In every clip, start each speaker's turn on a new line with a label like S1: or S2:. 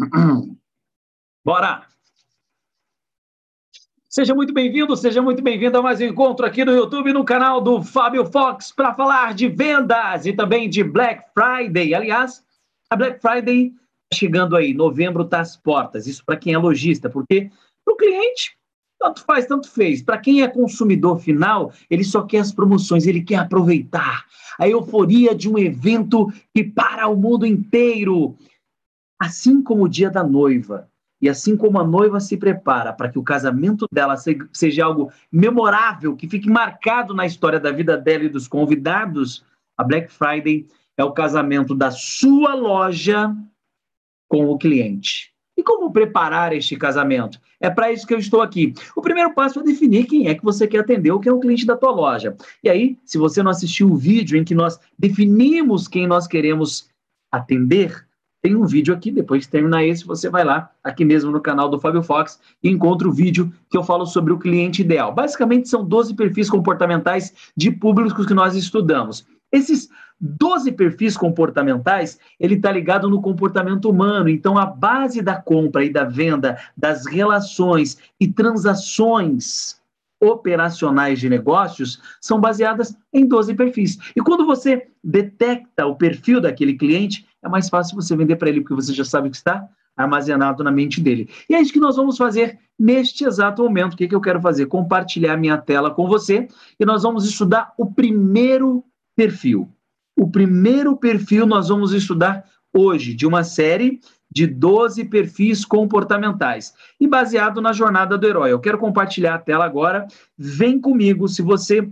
S1: Bora! Seja muito bem-vindo, seja muito bem-vindo a mais um encontro aqui no YouTube, no canal do Fábio Fox, para falar de vendas e também de Black Friday. Aliás, a Black Friday tá chegando aí, novembro está às portas. Isso para quem é lojista, porque para o cliente, tanto faz, tanto fez. Para quem é consumidor final, ele só quer as promoções, ele quer aproveitar a euforia de um evento que para o mundo inteiro. Assim como o dia da noiva, e assim como a noiva se prepara para que o casamento dela seja algo memorável, que fique marcado na história da vida dela e dos convidados, a Black Friday é o casamento da sua loja com o cliente. E como preparar este casamento? É para isso que eu estou aqui. O primeiro passo é definir quem é que você quer atender ou quem é o cliente da tua loja. E aí, se você não assistiu o vídeo em que nós definimos quem nós queremos atender, tem um vídeo aqui, depois que terminar esse, você vai lá, aqui mesmo no canal do Fábio Fox, e encontra o vídeo que eu falo sobre o cliente ideal. Basicamente, são 12 perfis comportamentais de públicos que nós estudamos. Esses 12 perfis comportamentais, ele está ligado no comportamento humano. Então, a base da compra e da venda, das relações e transações operacionais de negócios são baseadas em 12 perfis. E quando você detecta o perfil daquele cliente, é mais fácil você vender para ele, porque você já sabe que está armazenado na mente dele. E é isso que nós vamos fazer neste exato momento. O que, que eu quero fazer? Compartilhar minha tela com você e nós vamos estudar o primeiro perfil. O primeiro perfil nós vamos estudar hoje, de uma série de 12 perfis comportamentais. E baseado na jornada do herói. Eu quero compartilhar a tela agora. Vem comigo. Se você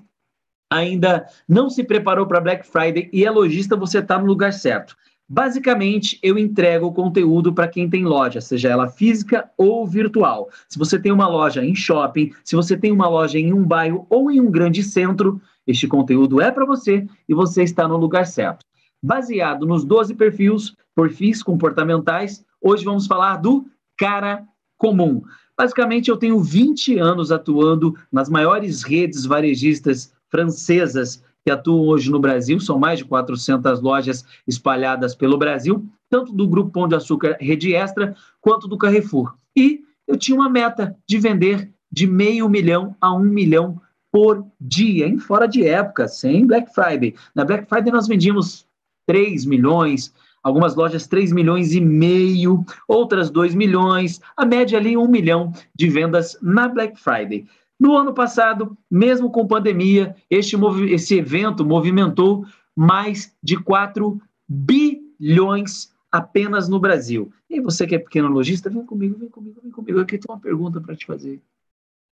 S1: ainda não se preparou para Black Friday e é lojista, você está no lugar certo. Basicamente, eu entrego conteúdo para quem tem loja, seja ela física ou virtual. Se você tem uma loja em shopping, se você tem uma loja em um bairro ou em um grande centro, este conteúdo é para você e você está no lugar certo. Baseado nos 12 perfis, perfis comportamentais, hoje vamos falar do cara comum. Basicamente, eu tenho 20 anos atuando nas maiores redes varejistas francesas que atuam hoje no Brasil, são mais de 400 lojas espalhadas pelo Brasil, tanto do Grupo Pão de Açúcar Rede Extra, quanto do Carrefour. E eu tinha uma meta de vender de meio milhão a um milhão por dia, em fora de época, sem Black Friday. Na Black Friday nós vendíamos 3 milhões, algumas lojas 3 milhões e meio, outras 2 milhões, a média ali 1 milhão de vendas na Black Friday. No ano passado, mesmo com pandemia, este esse evento movimentou mais de 4 bilhões apenas no Brasil. E você que é pequeno lojista, vem comigo, vem comigo, vem comigo. Aqui tem uma pergunta para te fazer.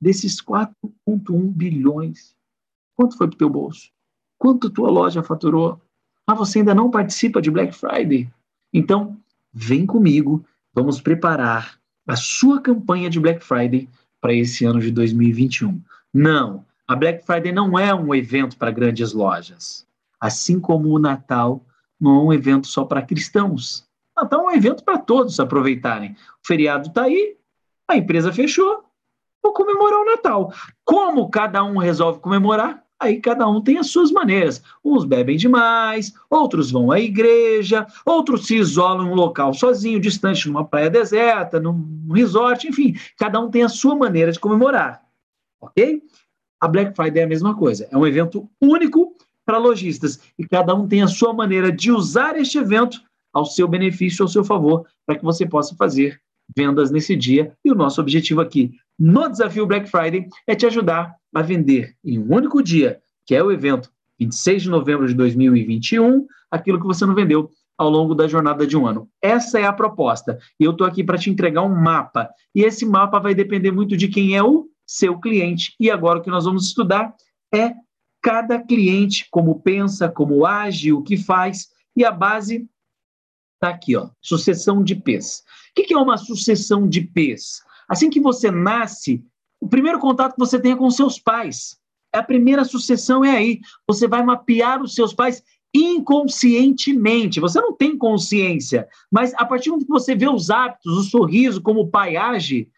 S1: Desses 4,1 bilhões, quanto foi para o teu bolso? Quanto tua loja faturou? Ah, você ainda não participa de Black Friday? Então, vem comigo, vamos preparar a sua campanha de Black Friday para esse ano de 2021. Não, a Black Friday não é um evento para grandes lojas. Assim como o Natal não é um evento só para cristãos. Natal é um evento para todos aproveitarem. O feriado está aí, a empresa fechou, vou comemorar o Natal. Como cada um resolve comemorar? Aí cada um tem as suas maneiras. Uns bebem demais, outros vão à igreja, outros se isolam em um local sozinho, distante, numa praia deserta, num resort, enfim, cada um tem a sua maneira de comemorar. Ok? A Black Friday é a mesma coisa. É um evento único para lojistas e cada um tem a sua maneira de usar este evento ao seu benefício, ao seu favor, para que você possa fazer vendas nesse dia. E o nosso objetivo aqui no desafio Black Friday é te ajudar a vender em um único dia, que é o evento 26 de novembro de 2021, aquilo que você não vendeu ao longo da jornada de um ano. Essa é a proposta. E eu estou aqui para te entregar um mapa. E esse mapa vai depender muito de quem é o seu cliente. E agora o que nós vamos estudar é cada cliente, como pensa, como age, o que faz. E a base está aqui, ó, sucessão de P's. O que é uma sucessão de P's? Assim que você nasce, o primeiro contato que você tem é com seus pais. A primeira sucessão é aí. Você vai mapear os seus pais inconscientemente. Você não tem consciência, mas a partir do que você vê os hábitos, o sorriso, como o pai age,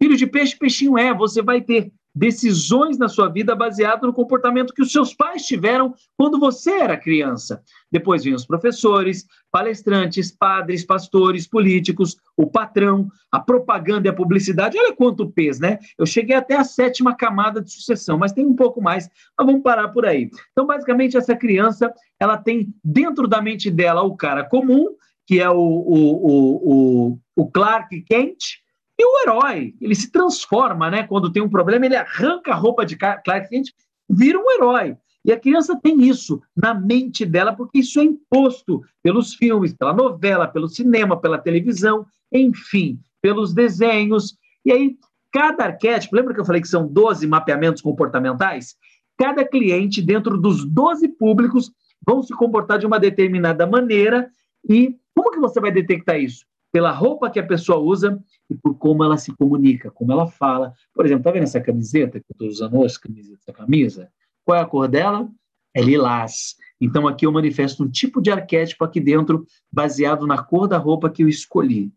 S1: filho de peixe, peixinho é, você vai ter decisões na sua vida baseado no comportamento que os seus pais tiveram quando você era criança. Depois vêm os professores, palestrantes, padres, pastores, políticos, o patrão, a propaganda e a publicidade. Olha quanto peso, né? Eu cheguei até a sétima camada de sucessão, mas tem um pouco mais, mas vamos parar por aí. Então, basicamente, essa criança, ela tem dentro da mente dela o cara comum, que é o, o, o, o, o Clark Kent, e o herói, ele se transforma, né? Quando tem um problema, ele arranca a roupa de Clark Kent, vira um herói. E a criança tem isso na mente dela, porque isso é imposto pelos filmes, pela novela, pelo cinema, pela televisão, enfim, pelos desenhos. E aí, cada arquétipo, lembra que eu falei que são 12 mapeamentos comportamentais? Cada cliente, dentro dos 12 públicos, vão se comportar de uma determinada maneira. E como que você vai detectar isso? Pela roupa que a pessoa usa e por como ela se comunica, como ela fala. Por exemplo, tá vendo essa camiseta que eu estou usando hoje, camiseta, essa camisa? Qual é a cor dela? É lilás. Então aqui eu manifesto um tipo de arquétipo aqui dentro, baseado na cor da roupa que eu escolhi.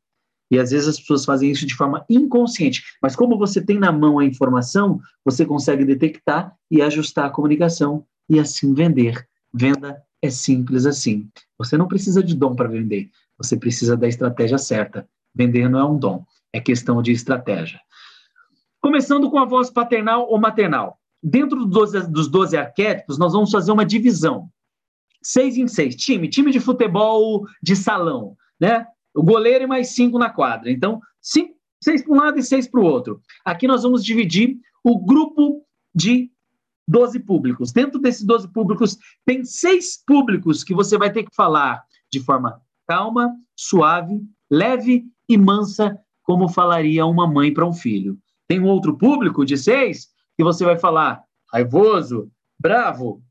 S1: E às vezes as pessoas fazem isso de forma inconsciente. Mas como você tem na mão a informação, você consegue detectar e ajustar a comunicação e assim vender. Venda é simples assim. Você não precisa de dom para vender. Você precisa da estratégia certa. Vender não é um dom, é questão de estratégia. Começando com a voz paternal ou maternal. Dentro dos 12, dos 12 arquétipos, nós vamos fazer uma divisão. Seis em seis. Time, time de futebol de salão, né? O goleiro e mais cinco na quadra. Então, cinco, seis para um lado e seis para o outro. Aqui nós vamos dividir o grupo de 12 públicos. Dentro desses 12 públicos, tem seis públicos que você vai ter que falar de forma calma, suave, leve e mansa, como falaria uma mãe para um filho. Tem um outro público de seis que você vai falar raivoso, bravo,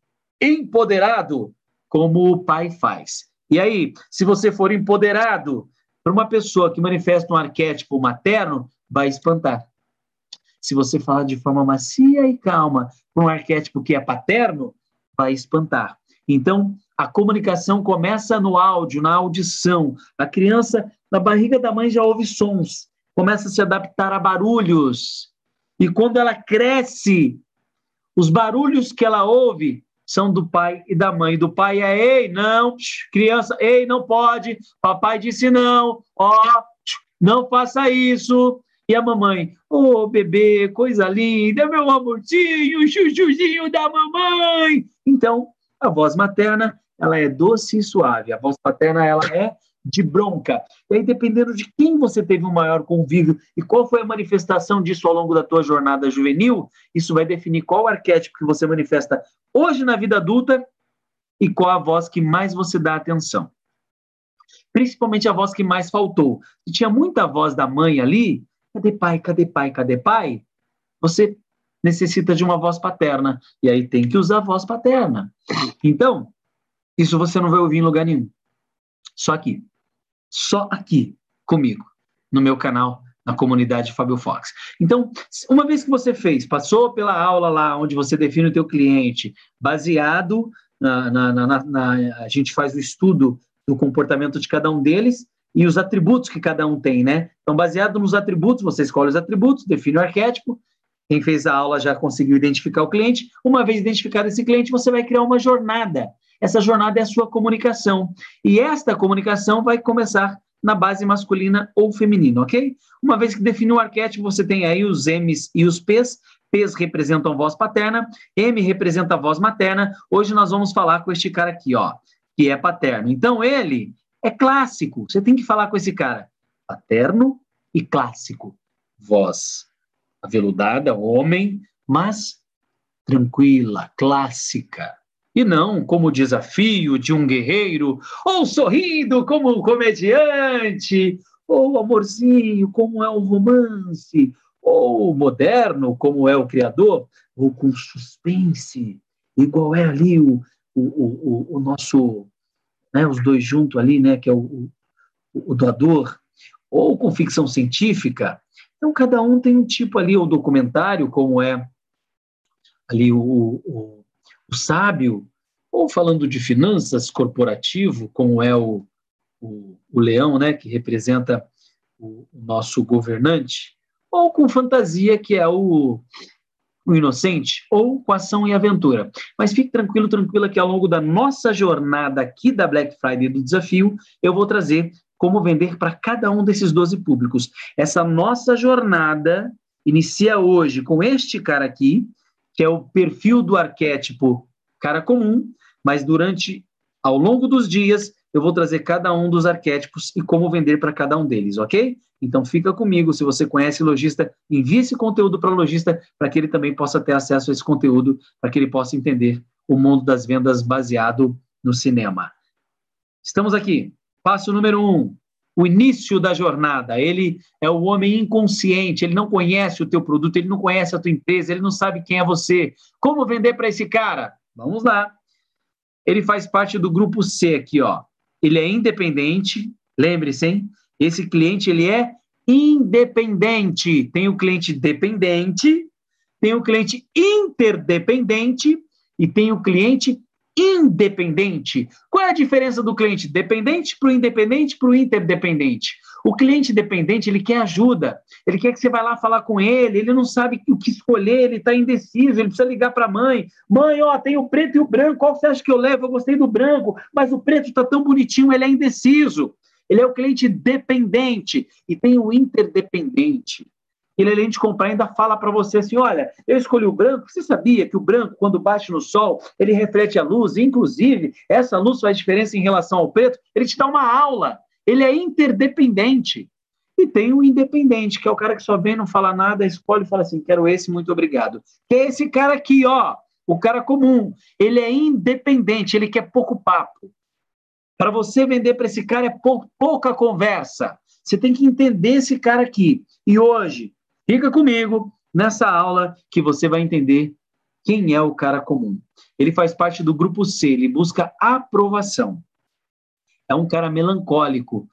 S1: empoderado, como o pai faz. E aí, se você for empoderado para uma pessoa que manifesta um arquétipo materno, vai espantar. Se você falar de forma macia e calma para um arquétipo que é paterno, vai espantar. Então, a comunicação começa no áudio, na audição. A criança, na barriga da mãe, já ouve sons, começa a se adaptar a barulhos. E quando ela cresce, os barulhos que ela ouve são do pai e da mãe. Do pai é, ei, não, criança, ei, não pode, papai disse não, ó, não faça isso. E a mamãe, ô oh, bebê, coisa linda, meu amorzinho, chuchuzinho da mamãe. Então, a voz materna, ela é doce e suave. A voz paterna, ela é de bronca. E aí, dependendo de quem você teve o um maior convívio e qual foi a manifestação disso ao longo da tua jornada juvenil, isso vai definir qual arquétipo que você manifesta hoje na vida adulta e qual a voz que mais você dá atenção. Principalmente a voz que mais faltou. Se tinha muita voz da mãe ali, Cadê pai? Cadê pai? Cadê pai? Você necessita de uma voz paterna. E aí tem que usar a voz paterna. Então, isso você não vai ouvir em lugar nenhum. Só aqui. Só aqui, comigo, no meu canal, na comunidade Fábio Fox. Então, uma vez que você fez, passou pela aula lá onde você define o teu cliente, baseado na, na, na, na a gente faz o estudo do comportamento de cada um deles, e os atributos que cada um tem, né? Então, baseado nos atributos, você escolhe os atributos, define o arquétipo. Quem fez a aula já conseguiu identificar o cliente. Uma vez identificado esse cliente, você vai criar uma jornada. Essa jornada é a sua comunicação. E esta comunicação vai começar na base masculina ou feminina, ok? Uma vez que definiu o arquétipo, você tem aí os M's e os P's. P's representam voz paterna, M representa voz materna. Hoje nós vamos falar com este cara aqui, ó, que é paterno. Então, ele é clássico. Você tem que falar com esse cara. Paterno e clássico. Voz aveludada, homem, mas tranquila, clássica. E não como desafio de um guerreiro, ou sorrindo como um comediante, ou amorzinho, como é um romance, ou moderno, como é o criador, ou com suspense, igual é ali o, o, o, o nosso né, os dois juntos ali, né, que é o, o, o doador, ou com ficção científica. Então, cada um tem um tipo ali, o documentário, como é ali o, o, o sábio, ou falando de finanças corporativo, como é o, o, o leão, né, que representa o, o, nosso governante, ou com fantasia, que é o, o inocente ou com ação e aventura. Mas fique tranquilo, tranquila que ao longo da nossa jornada aqui da Black Friday do desafio, eu vou trazer como vender para cada um desses 12 públicos. Essa nossa jornada inicia hoje com este cara aqui, que é o perfil do arquétipo cara comum, mas durante ao longo dos dias eu vou trazer cada um dos arquétipos e como vender para cada um deles, ok? Então fica comigo, se você conhece lojista, envie esse conteúdo para o lojista para que ele também possa ter acesso a esse conteúdo, para que ele possa entender o mundo das vendas baseado no cinema. Estamos aqui. Passo número um, o início da jornada. Ele é o homem inconsciente, ele não conhece o teu produto, ele não conhece a tua empresa, ele não sabe quem é você. Como vender para esse cara? Vamos lá. Ele faz parte do grupo C aqui, ó. Ele é independente, lembre-se, hein? Esse cliente ele é independente. Tem o cliente dependente, tem o cliente interdependente e tem o cliente independente. Qual é a diferença do cliente dependente para o independente para o interdependente? O cliente dependente, ele quer ajuda, ele quer que você vá lá falar com ele, ele não sabe o que escolher, ele está indeciso, ele precisa ligar para a mãe. Mãe, ó, tem o preto e o branco, qual você acha que eu levo? Eu gostei do branco, mas o preto está tão bonitinho, ele é indeciso. Ele é o cliente dependente e tem o interdependente. Ele, além de comprar, ainda fala para você assim: olha, eu escolhi o branco. Você sabia que o branco, quando bate no sol, ele reflete a luz? Inclusive, essa luz faz diferença em relação ao preto. Ele te dá uma aula. Ele é interdependente. E tem o independente, que é o cara que só vem, não fala nada, escolhe e fala assim: quero esse, muito obrigado. Que é esse cara aqui, ó, o cara comum. Ele é independente, ele quer pouco papo. Para você vender para esse cara é pou, pouca conversa. Você tem que entender esse cara aqui. E hoje, fica comigo nessa aula que você vai entender quem é o cara comum. Ele faz parte do grupo C, ele busca aprovação. É um cara melancólico,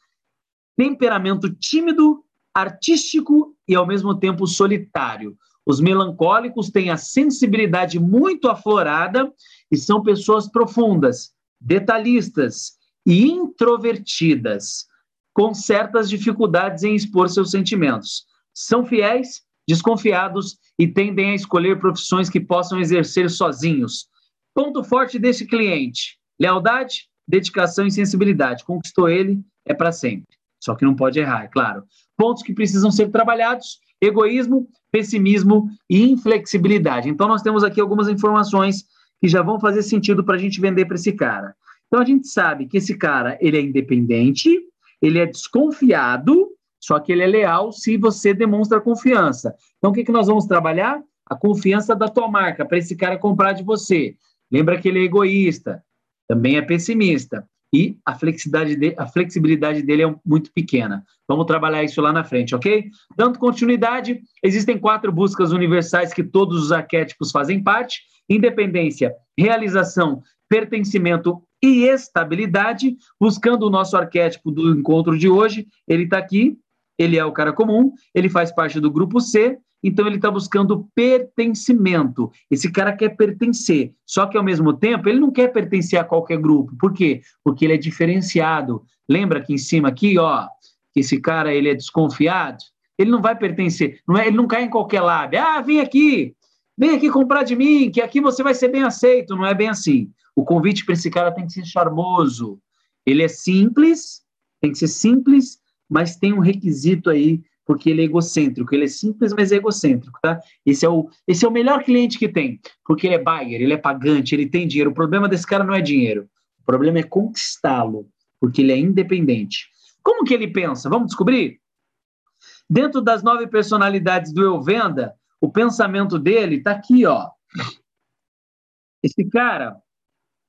S1: temperamento tímido, artístico e ao mesmo tempo solitário. Os melancólicos têm a sensibilidade muito aflorada e são pessoas profundas, detalhistas, e introvertidas, com certas dificuldades em expor seus sentimentos. São fiéis, desconfiados e tendem a escolher profissões que possam exercer sozinhos. Ponto forte desse cliente: lealdade, dedicação e sensibilidade. Conquistou ele, é para sempre. Só que não pode errar, é claro. Pontos que precisam ser trabalhados: egoísmo, pessimismo e inflexibilidade. Então, nós temos aqui algumas informações que já vão fazer sentido para a gente vender para esse cara. Então a gente sabe que esse cara ele é independente, ele é desconfiado, só que ele é leal se você demonstra confiança. Então o que, que nós vamos trabalhar? A confiança da tua marca para esse cara comprar de você. Lembra que ele é egoísta, também é pessimista e a flexibilidade, de, a flexibilidade dele é muito pequena. Vamos trabalhar isso lá na frente, ok? Dando continuidade, existem quatro buscas universais que todos os arquétipos fazem parte: independência, realização, pertencimento e estabilidade, buscando o nosso arquétipo do encontro de hoje. Ele está aqui, ele é o cara comum, ele faz parte do grupo C, então ele está buscando pertencimento. Esse cara quer pertencer, só que ao mesmo tempo ele não quer pertencer a qualquer grupo. Por quê? Porque ele é diferenciado. Lembra aqui em cima aqui, ó, que esse cara ele é desconfiado. Ele não vai pertencer, não é, ele não cai em qualquer lábio. Ah, vem aqui, vem aqui comprar de mim, que aqui você vai ser bem aceito. Não é bem assim. O convite para esse cara tem que ser charmoso. Ele é simples, tem que ser simples, mas tem um requisito aí, porque ele é egocêntrico. Ele é simples, mas é egocêntrico, tá? Esse é o, esse é o melhor cliente que tem, porque ele é buyer, ele é pagante, ele tem dinheiro. O problema desse cara não é dinheiro. O problema é conquistá-lo, porque ele é independente. Como que ele pensa? Vamos descobrir? Dentro das nove personalidades do Eu Venda, o pensamento dele está aqui, ó. Esse cara,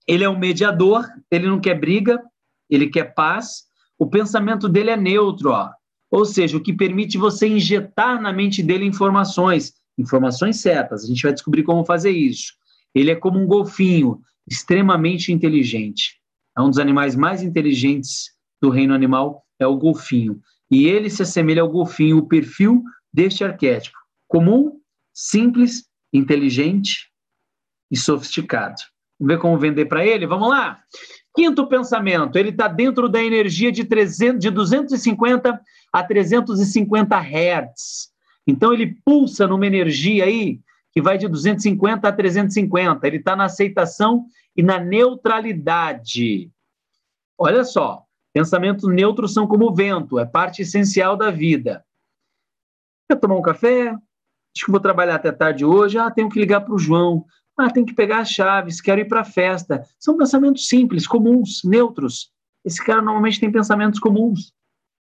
S1: ele é um mediador, ele não quer briga, ele quer paz. O pensamento dele é neutro, ó. Ou seja, o que permite você injetar na mente dele informações, informações certas. A gente vai descobrir como fazer isso. Ele é como um golfinho, extremamente inteligente. É um dos animais mais inteligentes do reino animal, é o golfinho. E ele se assemelha ao golfinho, o perfil deste arquétipo. Comum, simples, inteligente e sofisticado. Vamos ver como vender para ele? Vamos lá. Quinto pensamento, ele está dentro da energia de, 300, de 250 a 350 Hz. Então ele pulsa numa energia aí que vai de 250 a 350. Ele está na aceitação e na neutralidade. Olha só, pensamentos neutros são como o vento, é parte essencial da vida. Quer tomar um café? Acho que vou trabalhar até tarde hoje. Ah, tenho que ligar para o João. Ah, tenho que pegar as chaves, quero ir para a festa. São pensamentos simples, comuns, neutros. Esse cara normalmente tem pensamentos comuns.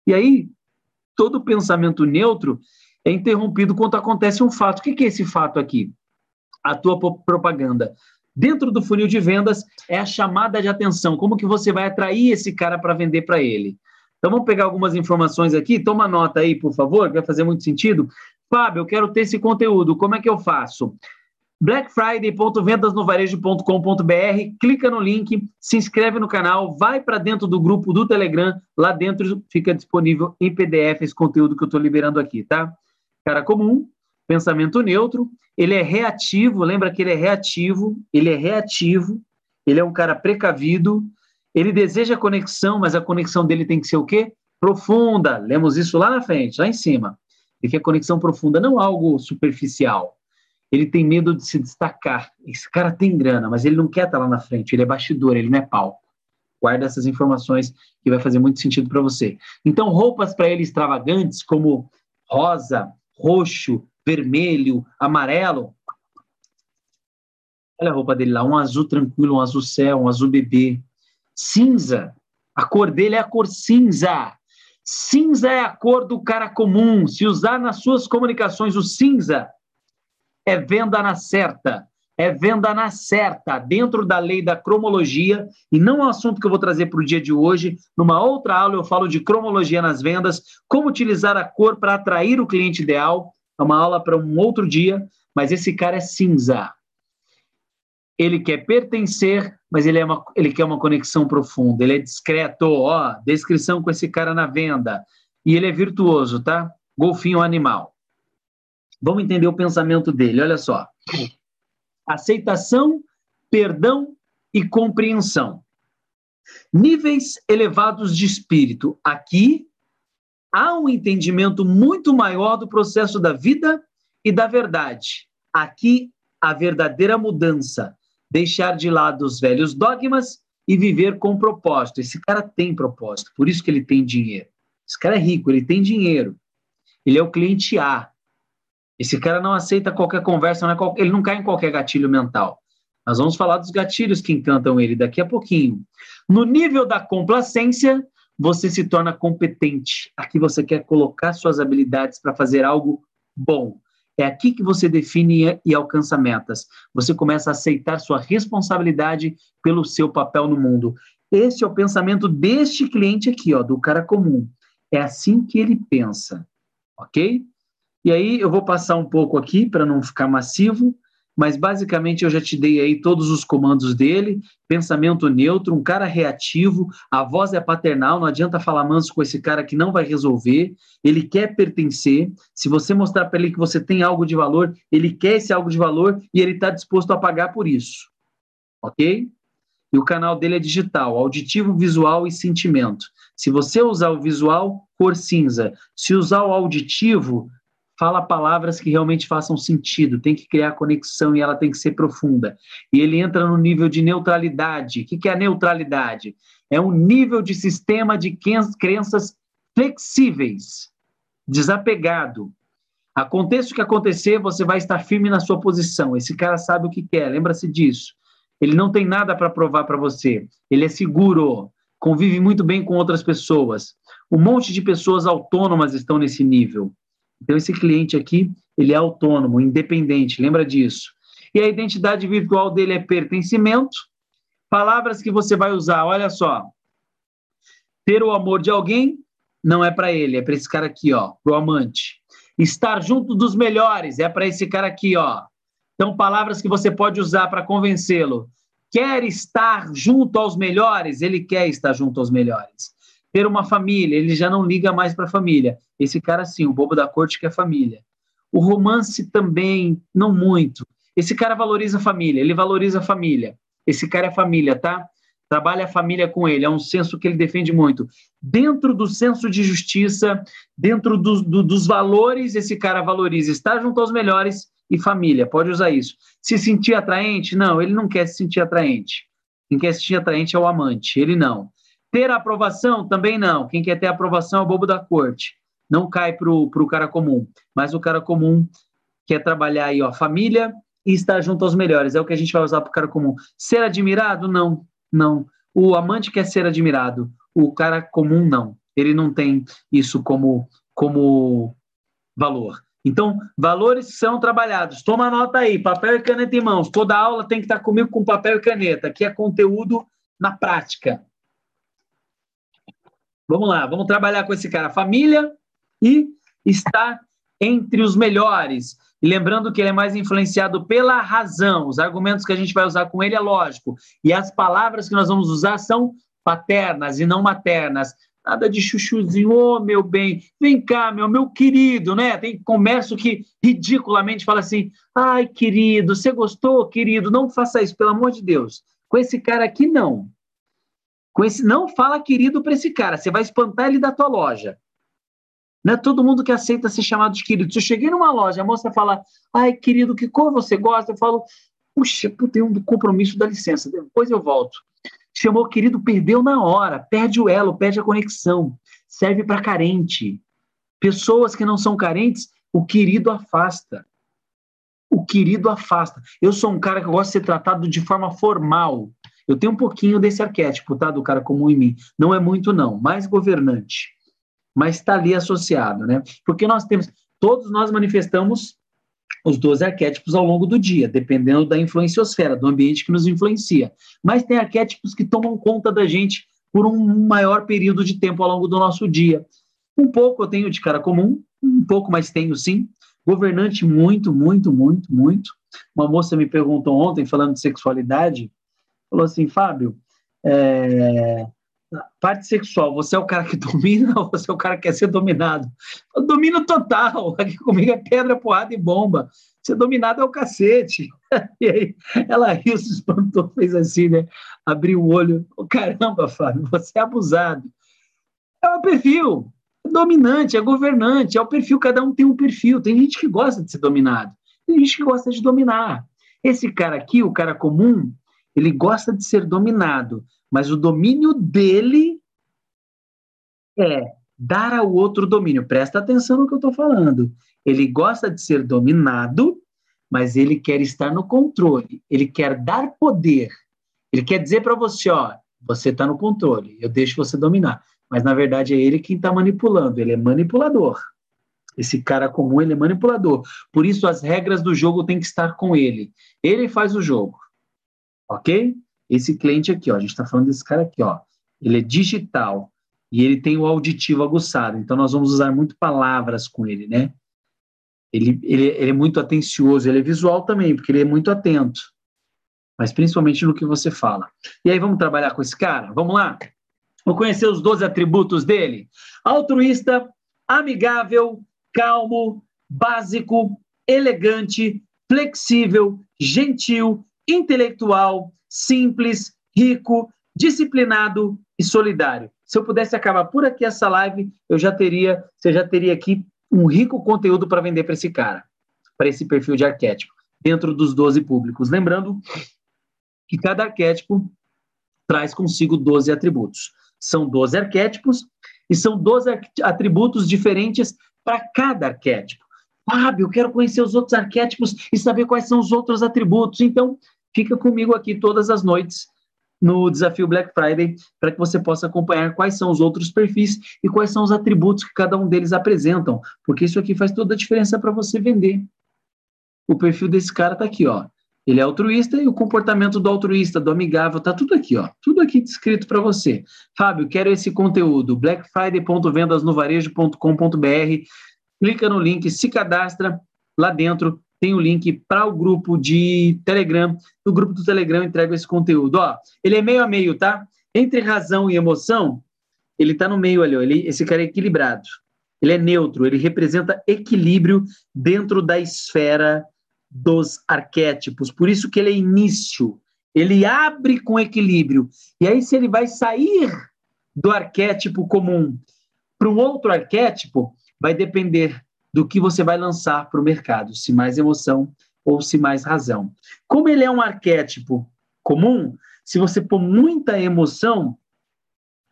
S1: E aí, todo pensamento neutro é interrompido quando acontece um fato. O que é esse fato aqui? A tua propaganda. Dentro do funil de vendas é a chamada de atenção. Como que você vai atrair esse cara para vender para ele? Então vamos pegar algumas informações aqui. Toma nota aí, por favor, que vai fazer muito sentido. Fábio, eu quero ter esse conteúdo. Como é que eu faço? blackfriday.vendasnovarejo.com.br, clica no link, se inscreve no canal, vai para dentro do grupo do Telegram, lá dentro fica disponível em PDF esse conteúdo que eu estou liberando aqui, tá? Cara comum, pensamento neutro, ele é reativo, lembra que ele é reativo, ele é reativo, ele é um cara precavido, ele deseja conexão, mas a conexão dele tem que ser o quê? Profunda. Lemos isso lá na frente, lá em cima. Ele quer conexão profunda, não algo superficial. Ele tem medo de se destacar. Esse cara tem grana, mas ele não quer estar lá na frente, ele é bastidor, ele não é palco. Guarda essas informações que vai fazer muito sentido para você. Então, roupas para ele extravagantes, como rosa, roxo, vermelho, amarelo. Olha a roupa dele lá, um azul tranquilo, um azul céu, um azul bebê. Cinza, a cor dele é a cor cinza. Cinza é a cor do cara comum. Se usar nas suas comunicações o cinza, é venda na certa. É venda na certa, dentro da lei da cromologia, e não é um assunto que eu vou trazer para o dia de hoje. Numa outra aula eu falo de cromologia nas vendas, como utilizar a cor para atrair o cliente ideal. É uma aula para um outro dia, mas esse cara é cinza. Ele quer pertencer, mas ele, é uma, ele quer uma conexão profunda. Ele é discreto, ó, descrição com esse cara na venda. E ele é virtuoso, tá? Golfinho animal. Vamos entender o pensamento dele, olha só. Aceitação, perdão e compreensão. Níveis elevados de espírito. Aqui há um entendimento muito maior do processo da vida e da verdade. Aqui a verdadeira mudança, deixar de lado os velhos dogmas e viver com propósito. Esse cara tem propósito, por isso que ele tem dinheiro. Esse cara é rico, ele tem dinheiro. Ele é o cliente A. Esse cara não aceita qualquer conversa, não é ele não cai em qualquer gatilho mental. Nós vamos falar dos gatilhos que encantam ele daqui a pouquinho. No nível da complacência, você se torna competente. Aqui você quer colocar suas habilidades para fazer algo bom. É aqui que você define e alcança metas. Você começa a aceitar sua responsabilidade pelo seu papel no mundo. Esse é o pensamento deste cliente aqui, ó, do cara comum. É assim que ele pensa, ok? E aí eu vou passar um pouco aqui para não ficar massivo, mas basicamente eu já te dei aí todos os comandos dele, pensamento neutro, um cara reativo, a voz é paternal, não adianta falar manso com esse cara que não vai resolver, ele quer pertencer, se você mostrar para ele que você tem algo de valor, ele quer esse algo de valor e ele está disposto a pagar por isso, ok? E o canal dele é digital, auditivo, visual e sentimento. Se você usar o visual, cor cinza. Se usar o auditivo, fala palavras que realmente façam sentido, tem que criar conexão e ela tem que ser profunda. E ele entra no nível de neutralidade. O que é a neutralidade? É um nível de sistema de crenças flexíveis, desapegado. Aconteça o que acontecer, você vai estar firme na sua posição. Esse cara sabe o que quer, lembra-se disso. Ele não tem nada para provar para você. Ele é seguro, convive muito bem com outras pessoas. Um monte de pessoas autônomas estão nesse nível. Então, esse cliente aqui, ele é autônomo, independente, lembra disso. E a identidade virtual dele é pertencimento. Palavras que você vai usar, olha só. Ter o amor de alguém não é para ele, é para esse cara aqui, ó, pro amante. Estar junto dos melhores é para esse cara aqui, ó. Então, palavras que você pode usar para convencê-lo. Quer estar junto aos melhores? Ele quer estar junto aos melhores ter uma família, ele já não liga mais para a família. Esse cara, sim, o bobo da corte que é família. O romance também, não muito. Esse cara valoriza a família, ele valoriza a família. Esse cara é família, tá? Trabalha a família com ele, é um senso que ele defende muito. Dentro do senso de justiça, dentro do, do, dos valores, esse cara valoriza estar junto aos melhores e família. Pode usar isso. Se sentir atraente? Não, ele não quer se sentir atraente. Quem quer se sentir atraente é o amante, ele não. Ter aprovação? Também não. Quem quer ter aprovação é o bobo da corte. Não cai para o cara comum. Mas o cara comum quer trabalhar aí, ó, família e estar junto aos melhores. É o que a gente vai usar para o cara comum. Ser admirado? Não, não. O amante quer ser admirado. O cara comum, não. Ele não tem isso como, como valor. Então, valores são trabalhados. Toma nota aí, papel e caneta em mãos. Toda aula tem que estar comigo com papel e caneta, que é conteúdo na prática. Vamos lá, vamos trabalhar com esse cara. Família e está entre os melhores. E lembrando que ele é mais influenciado pela razão. Os argumentos que a gente vai usar com ele é lógico. E as palavras que nós vamos usar são paternas e não maternas. Nada de chuchuzinho, ô oh, meu bem, vem cá, meu, meu querido, né? Tem comércio que ridiculamente fala assim: ai, querido, você gostou, querido? Não faça isso, pelo amor de Deus. Com esse cara aqui, não. Com esse, não fala querido para esse cara, você vai espantar ele da tua loja. Não é todo mundo que aceita ser chamado de querido. Se eu cheguei numa loja, a moça fala, ai, querido, que cor você gosta? Eu falo, puxa, tem um compromisso, dá licença, depois eu volto. Chamou querido, perdeu na hora, perde o elo, perde a conexão. Serve para carente. Pessoas que não são carentes, o querido afasta. O querido afasta. Eu sou um cara que gosta de ser tratado de forma formal. Eu tenho um pouquinho desse arquétipo, tá? Do cara comum em mim. Não é muito, não. Mais governante. Mas está ali associado, né? Porque nós temos. Todos nós manifestamos os 12 arquétipos ao longo do dia, dependendo da influenciosfera, do ambiente que nos influencia. Mas tem arquétipos que tomam conta da gente por um maior período de tempo ao longo do nosso dia. Um pouco eu tenho de cara comum, um pouco mais tenho sim. Governante, muito, muito, muito, muito. Uma moça me perguntou ontem, falando de sexualidade, falou assim: Fábio, é, parte sexual, você é o cara que domina ou você é o cara que quer ser dominado? Eu domino total. Aqui comigo é pedra, porrada e bomba. Ser dominado é o cacete. E aí ela riu, se espantou, fez assim, né? Abriu o olho. Oh, caramba, Fábio, você é abusado. É o perfil. É dominante, é governante, é o perfil. Cada um tem um perfil. Tem gente que gosta de ser dominado. Tem gente que gosta de dominar. Esse cara aqui, o cara comum, ele gosta de ser dominado mas o domínio dele é dar ao outro domínio. Presta atenção no que eu estou falando. Ele gosta de ser dominado, mas ele quer estar no controle. Ele quer dar poder. Ele quer dizer para você, ó, você está no controle, eu deixo você dominar. Mas na verdade é ele quem está manipulando. Ele é manipulador. Esse cara comum ele é manipulador. Por isso as regras do jogo têm que estar com ele. Ele faz o jogo, ok? Esse cliente aqui, ó, a gente está falando desse cara aqui, ó, ele é digital e ele tem o auditivo aguçado. Então nós vamos usar muito palavras com ele, né? Ele, ele, ele é muito atencioso, ele é visual também, porque ele é muito atento, mas principalmente no que você fala. E aí vamos trabalhar com esse cara? Vamos lá? Vou conhecer os 12 atributos dele: altruísta, amigável, calmo, básico, elegante, flexível, gentil, intelectual, simples, rico, disciplinado e solidário. Se eu pudesse acabar por aqui essa live, eu já teria, você já teria aqui um rico conteúdo para vender para esse cara, para esse perfil de arquétipo, dentro dos 12 públicos. Lembrando que cada arquétipo traz consigo 12 atributos. São 12 arquétipos e são 12 atributos diferentes para cada arquétipo. Fábio, quero conhecer os outros arquétipos e saber quais são os outros atributos. Então, fica comigo aqui todas as noites no desafio Black Friday para que você possa acompanhar quais são os outros perfis e quais são os atributos que cada um deles apresentam, porque isso aqui faz toda a diferença para você vender. O perfil desse cara está aqui, ó. Ele é altruísta e o comportamento do altruísta, do amigável, tá tudo aqui, ó. Tudo aqui descrito para você. Fábio, quero esse conteúdo. blackfriday.vendasnovarejo.com.br. Clica no link, se cadastra lá dentro tem o link para o grupo de Telegram. No grupo do Telegram entrego esse conteúdo. Ó, ele é meio a meio, tá? Entre razão e emoção, ele está no meio ali. Ó. Ele, esse cara é equilibrado. Ele é neutro. Ele representa equilíbrio dentro da esfera dos arquétipos. Por isso que ele é início. Ele abre com equilíbrio. E aí, se ele vai sair do arquétipo comum para um outro arquétipo, vai depender do que você vai lançar para o mercado, se mais emoção ou se mais razão. Como ele é um arquétipo comum, se você pôr muita emoção,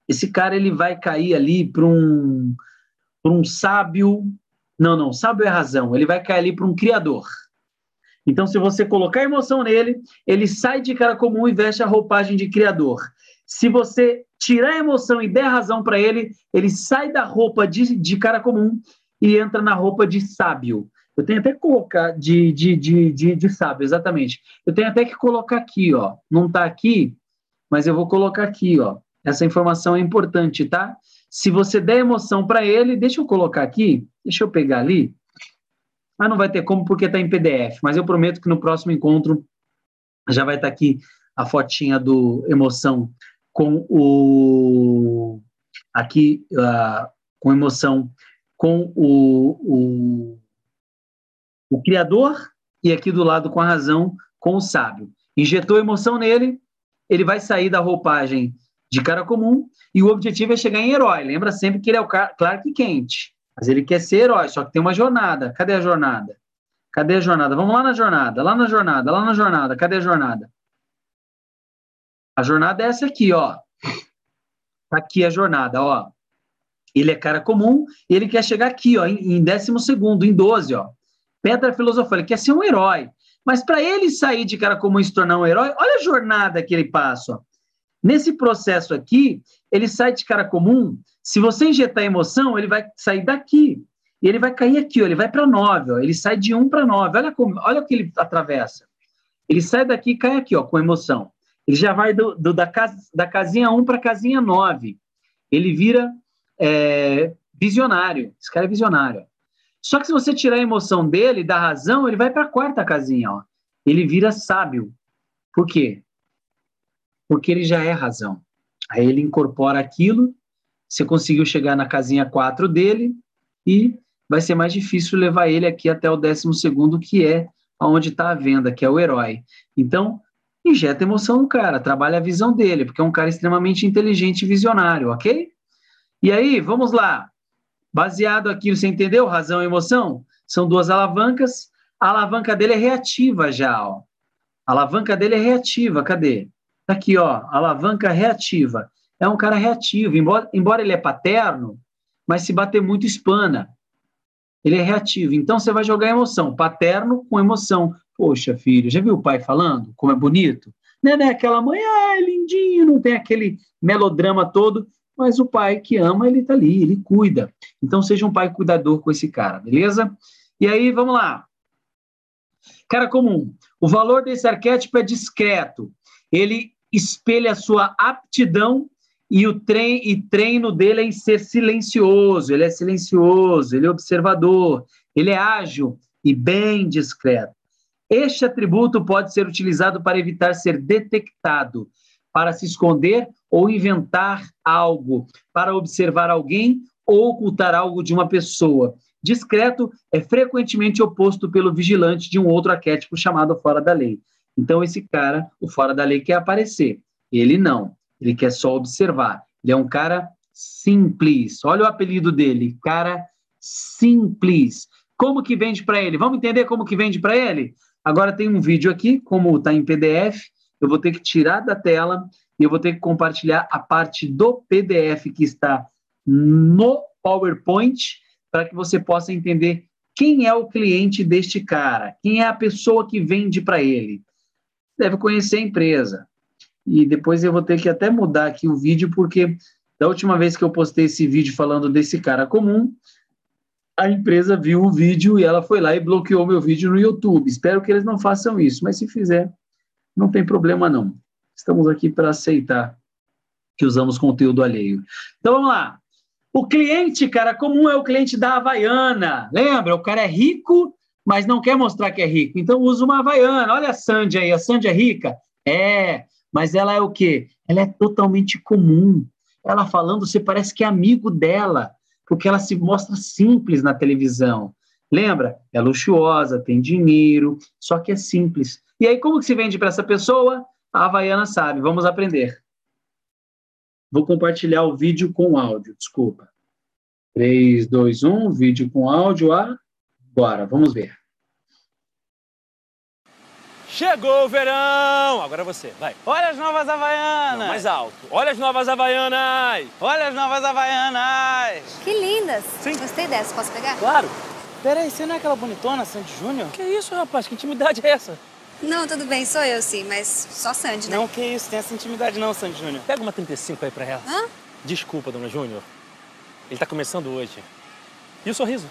S1: esse cara ele vai cair ali para um, um sábio. Não, não, sábio é razão. Ele vai cair ali para um criador. Então, se você colocar emoção nele, ele sai de cara comum e veste a roupagem de criador. Se você tirar a emoção e der razão para ele, ele sai da roupa de, de cara comum e entra na roupa de sábio. Eu tenho até que colocar de, de, de, de, de sábio, exatamente. Eu tenho até que colocar aqui, ó. Não está aqui, mas eu vou colocar aqui, ó. Essa informação é importante, tá? Se você der emoção para ele, deixa eu colocar aqui, deixa eu pegar ali. Ah, não vai ter como porque está em PDF, mas eu prometo que no próximo encontro já vai estar tá aqui a fotinha do emoção com o aqui uh, com emoção com o, o, o criador e aqui do lado com a razão com o sábio. Injetou emoção nele, ele vai sair da roupagem de cara comum e o objetivo é chegar em herói. Lembra sempre que ele é o Clark Kent, mas ele quer ser herói, só que tem uma jornada. Cadê a jornada? Cadê a jornada? Vamos lá na jornada, lá na jornada, lá na jornada. Cadê a jornada? A jornada é essa aqui, ó. Tá aqui a jornada, ó. Ele é cara comum ele quer chegar aqui, ó, em, décimo segundo, em 12, ó. Pedra filosofal, ele quer ser um herói. Mas para ele sair de cara comum e se tornar um herói, olha a jornada que ele passa. Ó. Nesse processo aqui, ele sai de cara comum. Se você injetar emoção, ele vai sair daqui. E ele vai cair aqui, ó, ele vai para 9, ó, ele sai de 1 para 9. Olha, como, olha o que ele atravessa. Ele sai daqui e cai aqui, ó, com emoção. Ele já vai do, do da, casa, da casinha 1 para a casinha 9. Ele vira é, visionário. Esse cara é visionário. Só que se você tirar a emoção dele, da razão, ele vai para a quarta casinha. Ó. Ele vira sábio. Por quê? Porque ele já é razão. Aí ele incorpora aquilo, você conseguiu chegar na casinha 4 dele e vai ser mais difícil levar ele aqui até o décimo segundo, que é onde está a venda, que é o herói. Então, injeta emoção no cara, trabalha a visão dele, porque é um cara extremamente inteligente e visionário, ok? E aí, vamos lá. Baseado aqui, você entendeu? Razão e emoção? São duas alavancas. A alavanca dele é reativa já, ó. A alavanca dele é reativa, cadê? Tá aqui, ó, alavanca reativa. É um cara reativo, embora, embora ele é paterno, mas se bater muito espana. Ele é reativo. Então você vai jogar emoção, paterno com emoção. Poxa, filho, já viu o pai falando como é bonito? Não é né, aquela mãe, ah, lindinho, não tem aquele melodrama todo, mas o pai que ama, ele tá ali, ele cuida. Então seja um pai cuidador com esse cara, beleza? E aí, vamos lá. Cara comum. O valor desse arquétipo é discreto. Ele espelha a sua aptidão e o treino, e treino dele é em ser silencioso. Ele é silencioso, ele é observador, ele é ágil e bem discreto. Este atributo pode ser utilizado para evitar ser detectado, para se esconder ou inventar algo, para observar alguém ou ocultar algo de uma pessoa. Discreto é frequentemente oposto pelo vigilante de um outro arquétipo chamado fora da lei. Então, esse cara, o fora da lei, quer aparecer. Ele não. Ele quer só observar. Ele é um cara simples. Olha o apelido dele, cara simples. Como que vende para ele? Vamos entender como que vende para ele? Agora tem um vídeo aqui, como está em PDF, eu vou ter que tirar da tela e eu vou ter que compartilhar a parte do PDF que está no PowerPoint para que você possa entender quem é o cliente deste cara, quem é a pessoa que vende para ele. Deve conhecer a empresa. E depois eu vou ter que até mudar aqui o vídeo, porque da última vez que eu postei esse vídeo falando desse cara comum, a empresa viu o vídeo e ela foi lá e bloqueou meu vídeo no YouTube. Espero que eles não façam isso, mas se fizer, não tem problema não. Estamos aqui para aceitar que usamos conteúdo alheio. Então vamos lá. O cliente, cara, comum é o cliente da Havaiana. Lembra? O cara é rico, mas não quer mostrar que é rico. Então usa uma Havaiana. Olha a Sandy aí. A Sandy é rica? É, mas ela é o quê? Ela é totalmente comum. Ela falando, você parece que é amigo dela porque ela se mostra simples na televisão. Lembra? É luxuosa, tem dinheiro, só que é simples. E aí, como que se vende para essa pessoa? A Havaiana sabe. Vamos aprender. Vou compartilhar o vídeo com áudio, desculpa. 3, 2, 1, vídeo com áudio Bora, vamos ver.
S2: Chegou o verão! Agora você, vai.
S3: Olha as novas Havaianas! Não,
S2: mais alto. Olha as novas Havaianas!
S3: Olha as novas Havaianas!
S4: Que lindas!
S2: Sim.
S4: Gostei dessa, posso pegar?
S2: Claro.
S3: Peraí, você não é aquela bonitona, Sandy Júnior?
S2: Que isso, rapaz? Que intimidade é essa?
S4: Não, tudo bem, sou eu sim, mas só Sandy, né?
S3: Não, que isso, tem essa intimidade não, Sandy Júnior.
S2: Pega uma 35 aí pra ela.
S4: Hã?
S2: Desculpa, dona Júnior. Ele tá começando hoje. E o sorriso?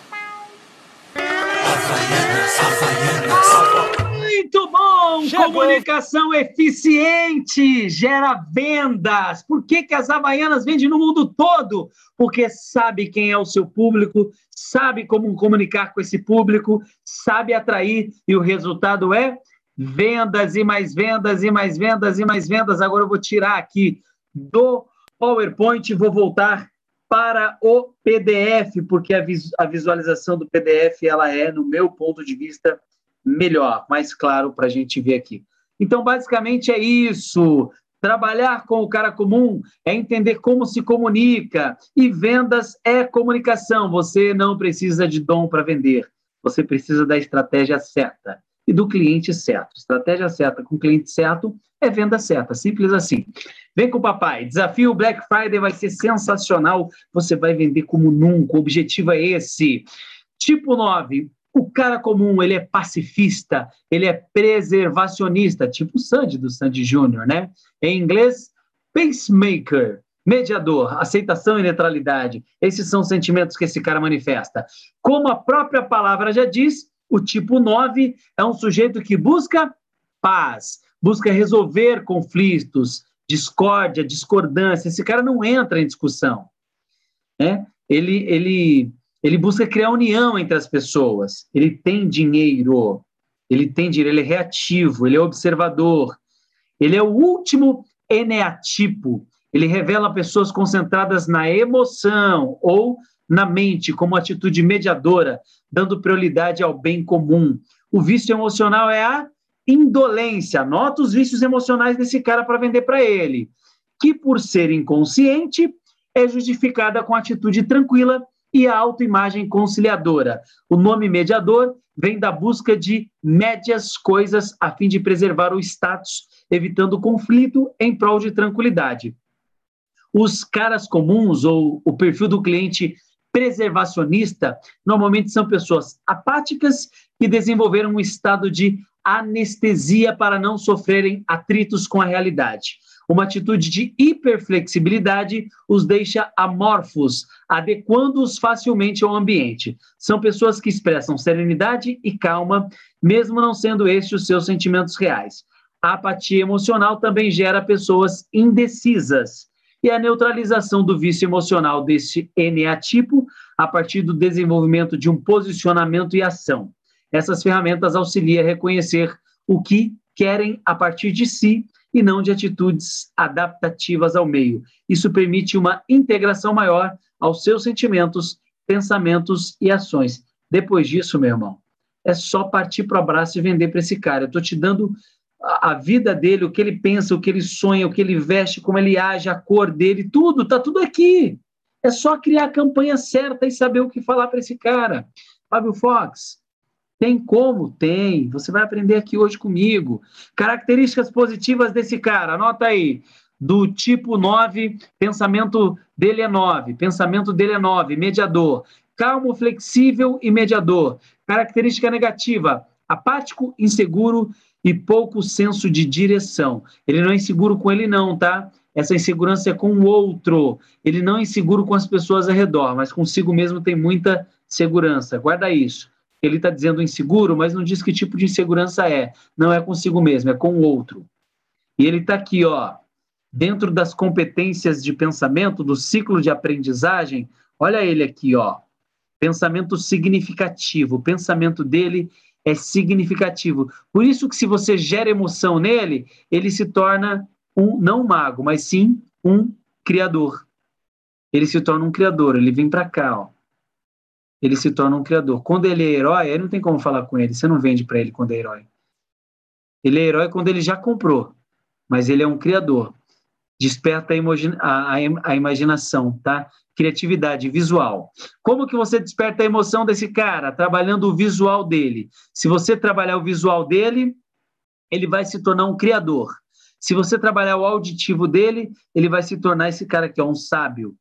S1: Muito bom!
S2: Chegou.
S1: Comunicação eficiente gera vendas. Por que, que as Havaianas vendem no mundo todo? Porque sabe quem é o seu público, sabe como comunicar com esse público, sabe atrair e o resultado é vendas e mais vendas e mais vendas e mais vendas. Agora eu vou tirar aqui do PowerPoint e vou voltar para o PDF, porque a, vis a visualização do PDF ela é, no meu ponto de vista, melhor, mais claro para a gente ver aqui. Então, basicamente é isso. Trabalhar com o cara comum é entender como se comunica. E vendas é comunicação. Você não precisa de dom para vender. Você precisa da estratégia certa e do cliente certo. Estratégia certa com cliente certo é venda certa, simples assim. Vem com o papai. Desafio Black Friday vai ser sensacional. Você vai vender como nunca. O objetivo é esse. Tipo 9. O cara comum, ele é pacifista, ele é preservacionista, tipo o Sandy do Sandy Júnior, né? Em inglês, pacemaker, mediador, aceitação e neutralidade. Esses são os sentimentos que esse cara manifesta. Como a própria palavra já diz, o tipo 9 é um sujeito que busca paz, busca resolver conflitos, discórdia, discordância. Esse cara não entra em discussão. Né? Ele, ele, ele busca criar união entre as pessoas. Ele tem dinheiro, ele tem dinheiro, ele é reativo, ele é observador. Ele é o último eneatipo. Ele revela pessoas concentradas na emoção ou na mente, como atitude mediadora, dando prioridade ao bem comum. O vício emocional é a indolência. Anota os vícios emocionais desse cara para vender para ele, que por ser inconsciente é justificada com atitude tranquila e a autoimagem conciliadora. O nome mediador vem da busca de médias coisas a fim de preservar o status, evitando conflito em prol de tranquilidade. Os caras comuns ou o perfil do cliente preservacionista normalmente são pessoas apáticas que desenvolveram um estado de anestesia para não sofrerem atritos com a realidade. Uma atitude de hiperflexibilidade os deixa amorfos, adequando-os facilmente ao ambiente. São pessoas que expressam serenidade e calma, mesmo não sendo estes os seus sentimentos reais. A apatia emocional também gera pessoas indecisas. E a neutralização do vício emocional deste eneatipo a partir do desenvolvimento de um posicionamento e ação. Essas ferramentas auxiliam a reconhecer o que querem a partir de si e não de atitudes adaptativas ao meio. Isso permite uma integração maior aos seus sentimentos, pensamentos e ações. Depois disso, meu irmão, é só partir para o abraço e vender para esse cara. Eu estou te dando a, vida dele, o que ele pensa, o que ele sonha, o que ele veste, como ele age, a cor dele, tudo, está tudo aqui. É só criar a campanha certa e saber o que falar para esse cara. Fábio Fox, tem como? Tem. Você vai aprender aqui hoje comigo. Características positivas desse cara, anota aí. Do tipo 9, pensamento dele é 9, pensamento dele é 9, mediador. Calmo, flexível e mediador. Característica negativa, apático, inseguro e pouco senso de direção. Ele não é inseguro com ele não, tá? Essa insegurança é com o outro. Ele não é inseguro com as pessoas ao redor, mas consigo mesmo tem muita segurança. Guarda isso. Ele está dizendo inseguro, mas não diz que tipo de insegurança é. Não é consigo mesmo, é com o outro. E ele está aqui, ó, dentro das competências de pensamento, do ciclo de aprendizagem. Olha ele aqui, ó. Pensamento significativo. O pensamento dele é significativo. Por isso que se você gera emoção nele, ele se torna um não mago, mas sim um criador. Ele se torna um criador, ele vem para cá, ó ele se torna um criador. Quando ele é herói, aí não tem como falar com ele, você não vende para ele quando é herói. Ele é herói quando ele já comprou, mas ele é um criador. Desperta a, a, a imaginação, tá? Criatividade visual. Como que você desperta a emoção desse cara? Trabalhando o visual dele. Se você trabalhar o visual dele, ele vai se tornar um criador. Se você trabalhar o auditivo dele, ele vai se tornar esse cara que é um sábio,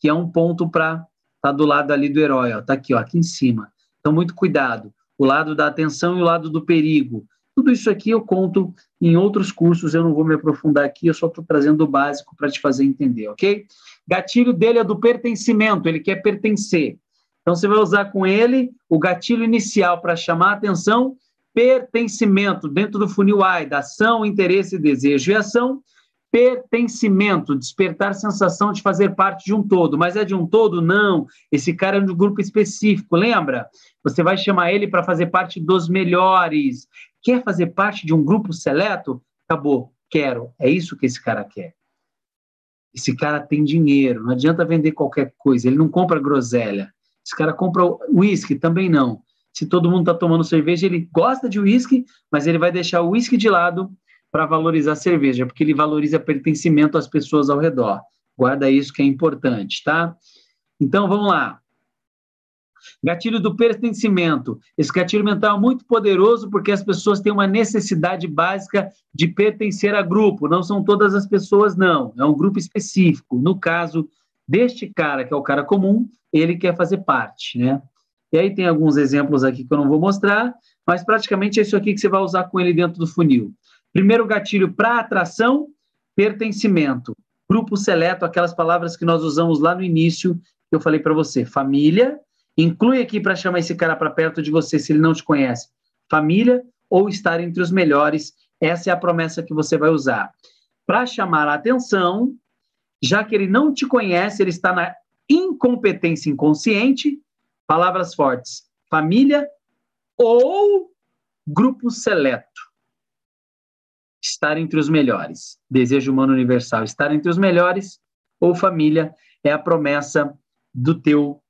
S1: que é um ponto para estar tá do lado ali do herói, ó, tá aqui, ó, aqui em cima. Então muito cuidado, o lado da atenção e o lado do perigo. Tudo isso aqui eu conto em outros cursos, eu não vou me aprofundar aqui, eu só estou trazendo o básico para te fazer entender, ok? Gatilho dele é do pertencimento, ele quer pertencer. Então você vai usar com ele o gatilho inicial para chamar a atenção pertencimento dentro do funil I, da ação, interesse, desejo e ação, pertencimento, despertar sensação de fazer parte de um todo. Mas é de um todo? Não. Esse cara é de um grupo específico, lembra? Você vai chamar ele para fazer parte dos melhores. Quer fazer parte de um grupo seleto? Acabou. Quero. É isso que esse cara quer. Esse cara tem dinheiro. Não adianta vender qualquer coisa. Ele não compra groselha. Esse cara compra uísque, também não se todo mundo está tomando cerveja, ele gosta de uísque, mas ele vai deixar o uísque de lado para valorizar a cerveja, porque ele valoriza pertencimento às pessoas ao redor. Guarda isso que é importante, tá? Então, vamos lá. Gatilho do pertencimento. Esse gatilho mental é muito poderoso porque as pessoas têm uma necessidade básica de pertencer a grupo. Não são todas as pessoas, não. É um grupo específico. No caso deste cara, que é o cara comum, ele quer fazer parte, né? E aí tem alguns exemplos aqui que eu não vou mostrar, mas praticamente é isso aqui que você vai usar com ele dentro do funil. Primeiro gatilho para atração, pertencimento. Grupo seleto, aquelas palavras que nós usamos lá no início, que eu falei para você. Família, inclui aqui para chamar esse cara para perto de você se ele não te conhece. Família ou estar entre os melhores, essa é a promessa que você vai usar. Para chamar a atenção, já que ele não te conhece, ele está na incompetência inconsciente, Palavras fortes: família ou grupo seleto. Estar entre os melhores. Desejo humano universal. Estar entre os melhores ou família é a promessa do teu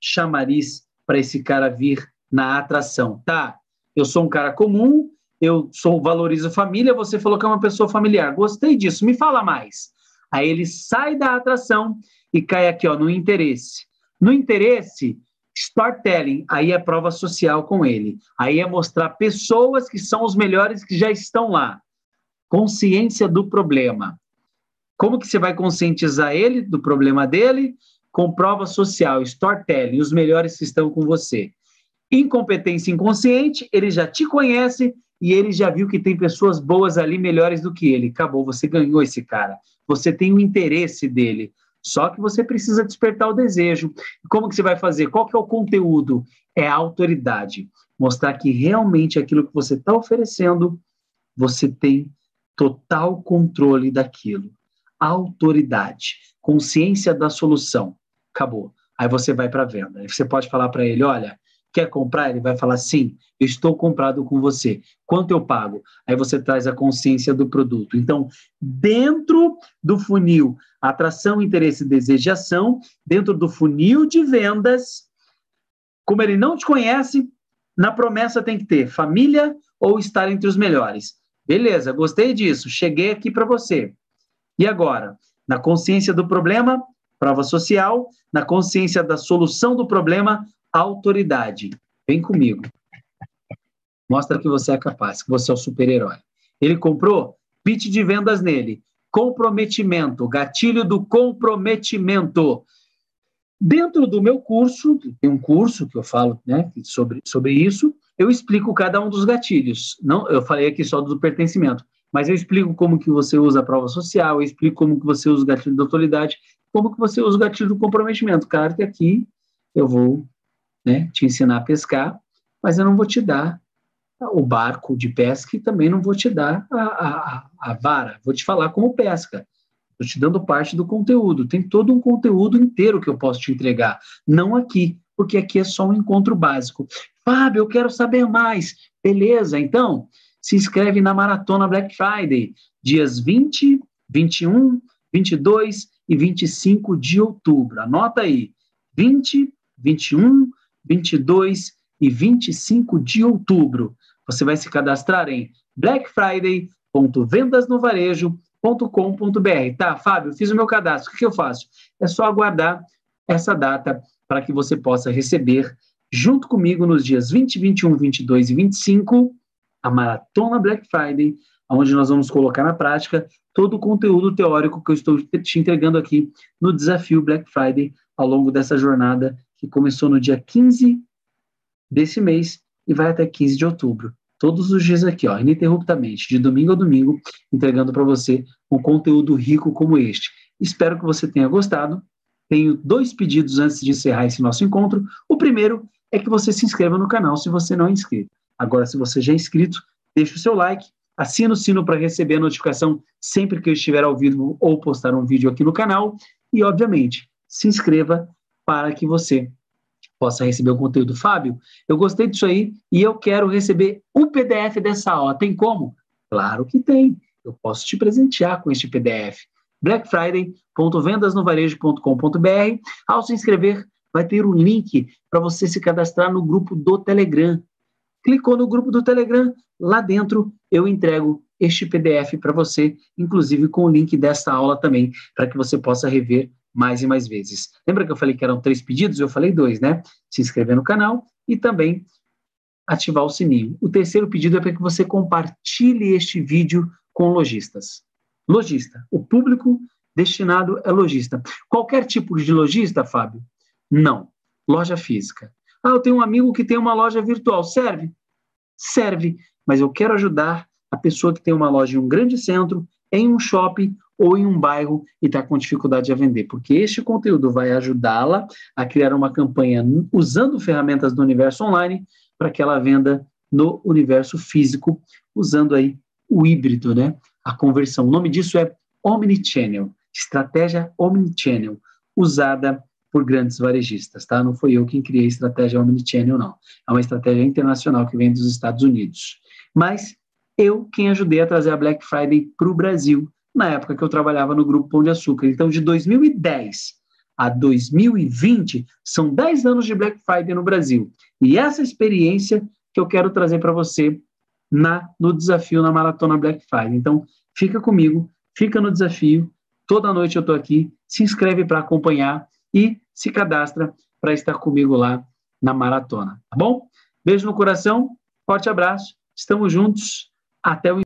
S1: chamariz para esse cara vir na atração. Tá, eu sou um cara comum, eu sou valorizo família, você falou que é uma pessoa familiar. Gostei disso, me fala mais. Aí ele sai da atração e cai aqui, ó, no interesse. No interesse, storytelling, aí é prova social com ele. Aí é mostrar pessoas que são os melhores que já estão lá. Consciência do problema. Como que você vai conscientizar ele do problema dele? Com prova social, storytelling, os melhores que estão com você. Incompetência inconsciente, ele já te conhece e ele já viu que tem pessoas boas ali melhores do que ele. Acabou, você ganhou esse cara. Você tem o interesse dele. Só que você precisa despertar o desejo. Como que você vai fazer? Qual que é o conteúdo? É a autoridade. Mostrar que realmente aquilo que você está oferecendo, você tem total controle daquilo. Autoridade, consciência da solução. Acabou. Aí você vai para a venda. Aí você pode falar para ele, olha, quer comprar? Ele vai falar, sim, estou comprado com você. Quanto eu pago? Aí você traz a consciência do produto. Então, dentro do funil atração, interesse, desejo e ação, dentro do funil de vendas, como ele não te conhece, na promessa tem que ter família ou estar entre os melhores. Beleza, gostei disso, cheguei aqui para você. E agora, na consciência do problema, prova social, na consciência da solução do problema, autoridade. Vem comigo. Mostra que você é capaz, que você é o super-herói. Ele comprou? Pitch de vendas nele comprometimento, gatilho do comprometimento. Dentro do meu curso, tem um curso que eu falo né, sobre, sobre isso, eu explico cada um dos gatilhos. Não, eu falei aqui só do pertencimento, mas eu explico como que você usa a prova social, eu explico como que você usa o gatilho da autoridade, como que você usa o gatilho do comprometimento. Claro que aqui eu vou né, te ensinar a pescar, mas eu não vou te dar o barco de pesca e também não vou te dar a, a, a vara, vou te falar como pesca. Estou te dando parte do conteúdo. Tem todo um conteúdo inteiro que eu posso te entregar. Não aqui, porque aqui é só um encontro básico. Fábio, eu quero saber mais. Beleza, então se inscreve na Maratona Black Friday, dias 20, 21, 22 e 25 de outubro. Anota aí, 20, 21, 22 e 25 de outubro. Você vai se cadastrar em blackfriday.vendasnovarejo.com.br. Tá, Fábio, fiz o meu cadastro. O que eu faço? É só aguardar essa data para que você possa receber, junto comigo, nos dias 20, 21, 22 e 25, a Maratona Black Friday, onde nós vamos colocar na prática todo o conteúdo teórico que eu estou te entregando aqui no desafio Black Friday ao longo dessa jornada que começou no dia 15 desse mês e vai até 15 de outubro. Todos os dias aqui, ó, ininterruptamente, de domingo a domingo, entregando para você um conteúdo rico como este. Espero que você tenha gostado. Tenho dois pedidos antes de encerrar esse nosso encontro. O primeiro é que você se inscreva no canal se você não é inscrito. Agora, se você já é inscrito, deixe o seu like, assina o sino para receber a notificação sempre que eu estiver ao vivo ou postar um vídeo aqui no canal. E, obviamente, se inscreva para que você possa receber o conteúdo. Fábio, eu gostei disso aí e eu quero receber o PDF dessa aula. Tem como? Claro que tem. Eu posso te presentear com este PDF. blackfriday.vendasnovarejo.com.br. Ao se inscrever, vai ter um link para você se cadastrar no grupo do Telegram. Clicou no grupo do Telegram, lá dentro eu entrego este PDF para você, inclusive com o link desta aula também, para que você possa rever mais e mais vezes. Lembra que eu falei que eram três pedidos? Eu falei dois, né? Se inscrever no canal e também ativar o sininho. O terceiro pedido é para que você compartilhe este vídeo com lojistas. Lojista, o público destinado é lojista. Qualquer tipo de lojista, Fábio? Não. Loja física. Ah, eu tenho um amigo que tem uma loja virtual. Serve? Serve, mas eu quero ajudar a pessoa que tem uma loja em um grande centro, em um shopping ou em um bairro e está com dificuldade a vender, porque este conteúdo vai ajudá-la a criar uma campanha usando ferramentas do universo online para que ela venda no universo físico, usando aí o híbrido, né? A conversão. O nome disso é Omnichannel, estratégia Omnichannel, usada por grandes varejistas, tá? Não foi eu quem criei a estratégia Omnichannel, não. É uma estratégia internacional que vem dos Estados Unidos. Mas eu quem ajudei a trazer a Black Friday para o Brasil, na época que eu trabalhava no Grupo Pão de Açúcar. Então, de 2010 a 2020, são 10 anos de Black Friday no Brasil. E essa experiência que eu quero trazer para você na no desafio na Maratona Black Friday. Então, fica comigo, fica no desafio. Toda noite eu estou aqui. Se inscreve para acompanhar e se cadastra para estar comigo lá na maratona, tá bom? Beijo no coração, forte abraço, estamos juntos, até o